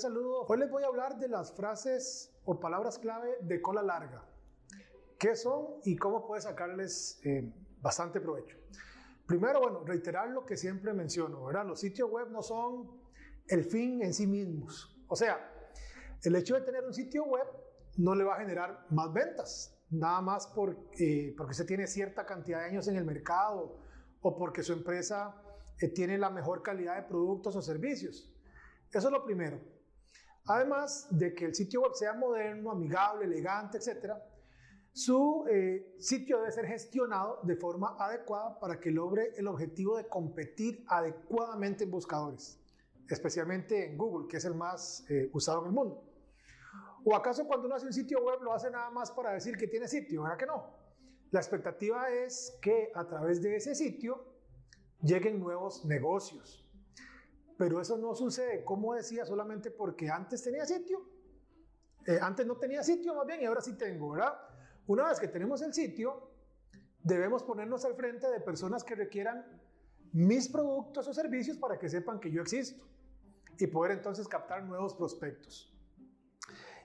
Saludo. Hoy les voy a hablar de las frases o palabras clave de cola larga. ¿Qué son y cómo puedes sacarles eh, bastante provecho? Primero, bueno, reiterar lo que siempre menciono, ¿verdad? Los sitios web no son el fin en sí mismos. O sea, el hecho de tener un sitio web no le va a generar más ventas, nada más porque, porque se tiene cierta cantidad de años en el mercado o porque su empresa eh, tiene la mejor calidad de productos o servicios. Eso es lo primero. Además de que el sitio web sea moderno, amigable, elegante, etc., su eh, sitio debe ser gestionado de forma adecuada para que logre el objetivo de competir adecuadamente en buscadores, especialmente en Google, que es el más eh, usado en el mundo. ¿O acaso cuando uno hace un sitio web lo hace nada más para decir que tiene sitio? ¿Verdad que no? La expectativa es que a través de ese sitio lleguen nuevos negocios. Pero eso no sucede, como decía, solamente porque antes tenía sitio. Eh, antes no tenía sitio más bien y ahora sí tengo, ¿verdad? Una vez que tenemos el sitio, debemos ponernos al frente de personas que requieran mis productos o servicios para que sepan que yo existo y poder entonces captar nuevos prospectos.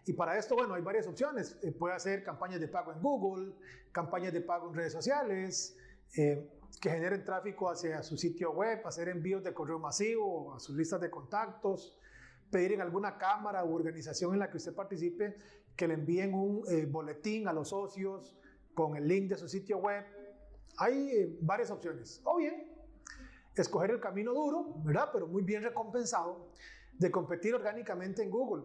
Y para esto, bueno, hay varias opciones. Eh, puede hacer campañas de pago en Google, campañas de pago en redes sociales, eh, que generen tráfico hacia su sitio web, hacer envíos de correo masivo a sus listas de contactos, pedir en alguna cámara u organización en la que usted participe que le envíen un eh, boletín a los socios con el link de su sitio web. Hay varias opciones. O bien, escoger el camino duro, ¿verdad? Pero muy bien recompensado de competir orgánicamente en Google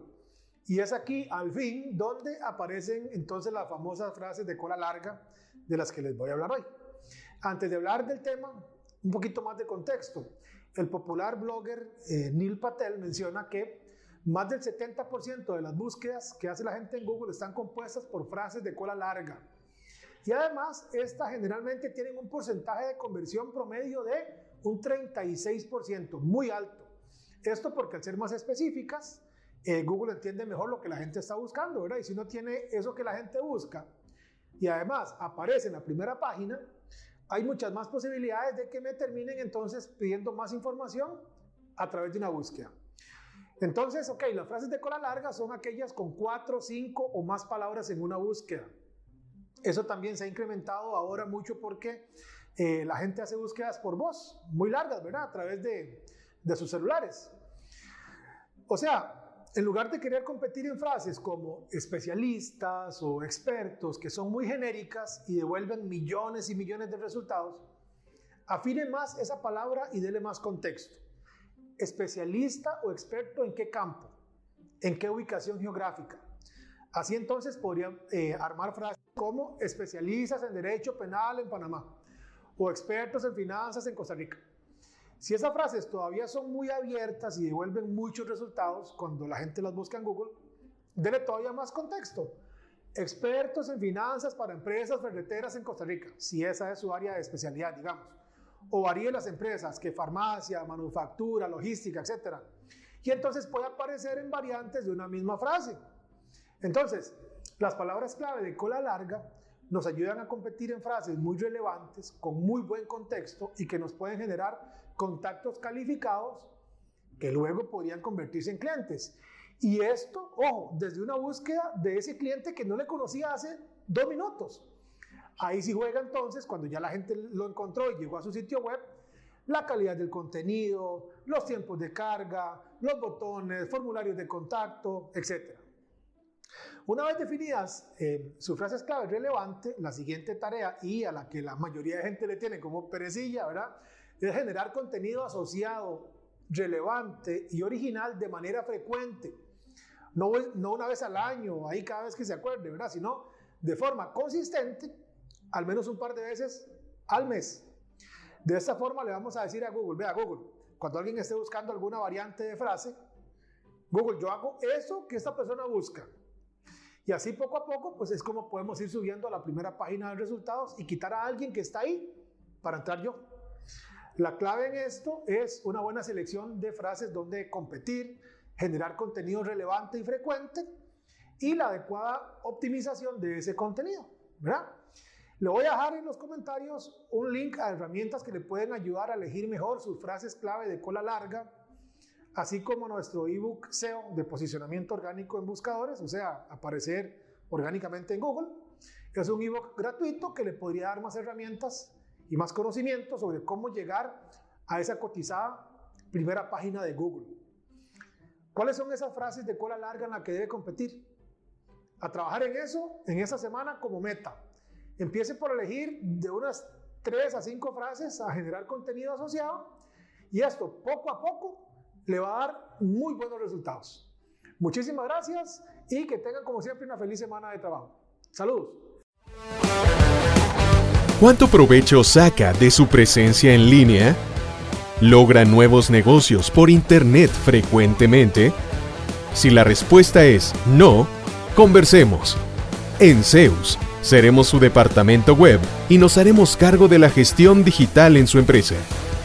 y es aquí, al fin, donde aparecen entonces las famosas frases de cola larga de las que les voy a hablar hoy. Antes de hablar del tema, un poquito más de contexto. El popular blogger eh, Neil Patel menciona que más del 70% de las búsquedas que hace la gente en Google están compuestas por frases de cola larga. Y además, estas generalmente tienen un porcentaje de conversión promedio de un 36%, muy alto. Esto porque al ser más específicas, eh, Google entiende mejor lo que la gente está buscando, ¿verdad? Y si no tiene eso que la gente busca y además aparece en la primera página, hay muchas más posibilidades de que me terminen entonces pidiendo más información a través de una búsqueda. Entonces, ok, las frases de cola larga son aquellas con cuatro, cinco o más palabras en una búsqueda. Eso también se ha incrementado ahora mucho porque eh, la gente hace búsquedas por voz, muy largas, ¿verdad? A través de, de sus celulares. O sea, en lugar de querer competir en frases como especialistas o expertos, que son muy genéricas y devuelven millones y millones de resultados, afine más esa palabra y dele más contexto. Especialista o experto en qué campo, en qué ubicación geográfica. Así entonces podría eh, armar frases como especialistas en derecho penal en Panamá o expertos en finanzas en Costa Rica. Si esas frases todavía son muy abiertas y devuelven muchos resultados cuando la gente las busca en Google, dele todavía más contexto. Expertos en finanzas para empresas ferreteras en Costa Rica, si esa es su área de especialidad, digamos. O varíe las empresas, que farmacia, manufactura, logística, etc. Y entonces puede aparecer en variantes de una misma frase. Entonces, las palabras clave de cola larga nos ayudan a competir en frases muy relevantes, con muy buen contexto y que nos pueden generar contactos calificados que luego podrían convertirse en clientes. Y esto, ojo, desde una búsqueda de ese cliente que no le conocía hace dos minutos. Ahí sí juega entonces, cuando ya la gente lo encontró y llegó a su sitio web, la calidad del contenido, los tiempos de carga, los botones, formularios de contacto, etc. Una vez definidas eh, sus frases clave relevante, la siguiente tarea y a la que la mayoría de gente le tiene como perecilla, ¿verdad? es generar contenido asociado, relevante y original de manera frecuente. No, no una vez al año, ahí cada vez que se acuerde, ¿verdad? Sino de forma consistente, al menos un par de veces al mes. De esta forma le vamos a decir a Google, vea Google, cuando alguien esté buscando alguna variante de frase, Google, yo hago eso que esta persona busca. Y así poco a poco, pues es como podemos ir subiendo a la primera página de resultados y quitar a alguien que está ahí para entrar yo. La clave en esto es una buena selección de frases donde competir, generar contenido relevante y frecuente y la adecuada optimización de ese contenido, ¿verdad? Le voy a dejar en los comentarios un link a herramientas que le pueden ayudar a elegir mejor sus frases clave de cola larga, así como nuestro ebook SEO de posicionamiento orgánico en buscadores, o sea, aparecer orgánicamente en Google. Es un ebook gratuito que le podría dar más herramientas y más conocimiento sobre cómo llegar a esa cotizada primera página de Google. ¿Cuáles son esas frases de cola larga en la que debe competir? A trabajar en eso en esa semana como meta. Empiece por elegir de unas 3 a 5 frases a generar contenido asociado y esto poco a poco le va a dar muy buenos resultados. Muchísimas gracias y que tengan como siempre una feliz semana de trabajo. Saludos. ¿Cuánto provecho saca de su presencia en línea? ¿Logra nuevos negocios por Internet frecuentemente? Si la respuesta es no, conversemos. En Zeus, seremos su departamento web y nos haremos cargo de la gestión digital en su empresa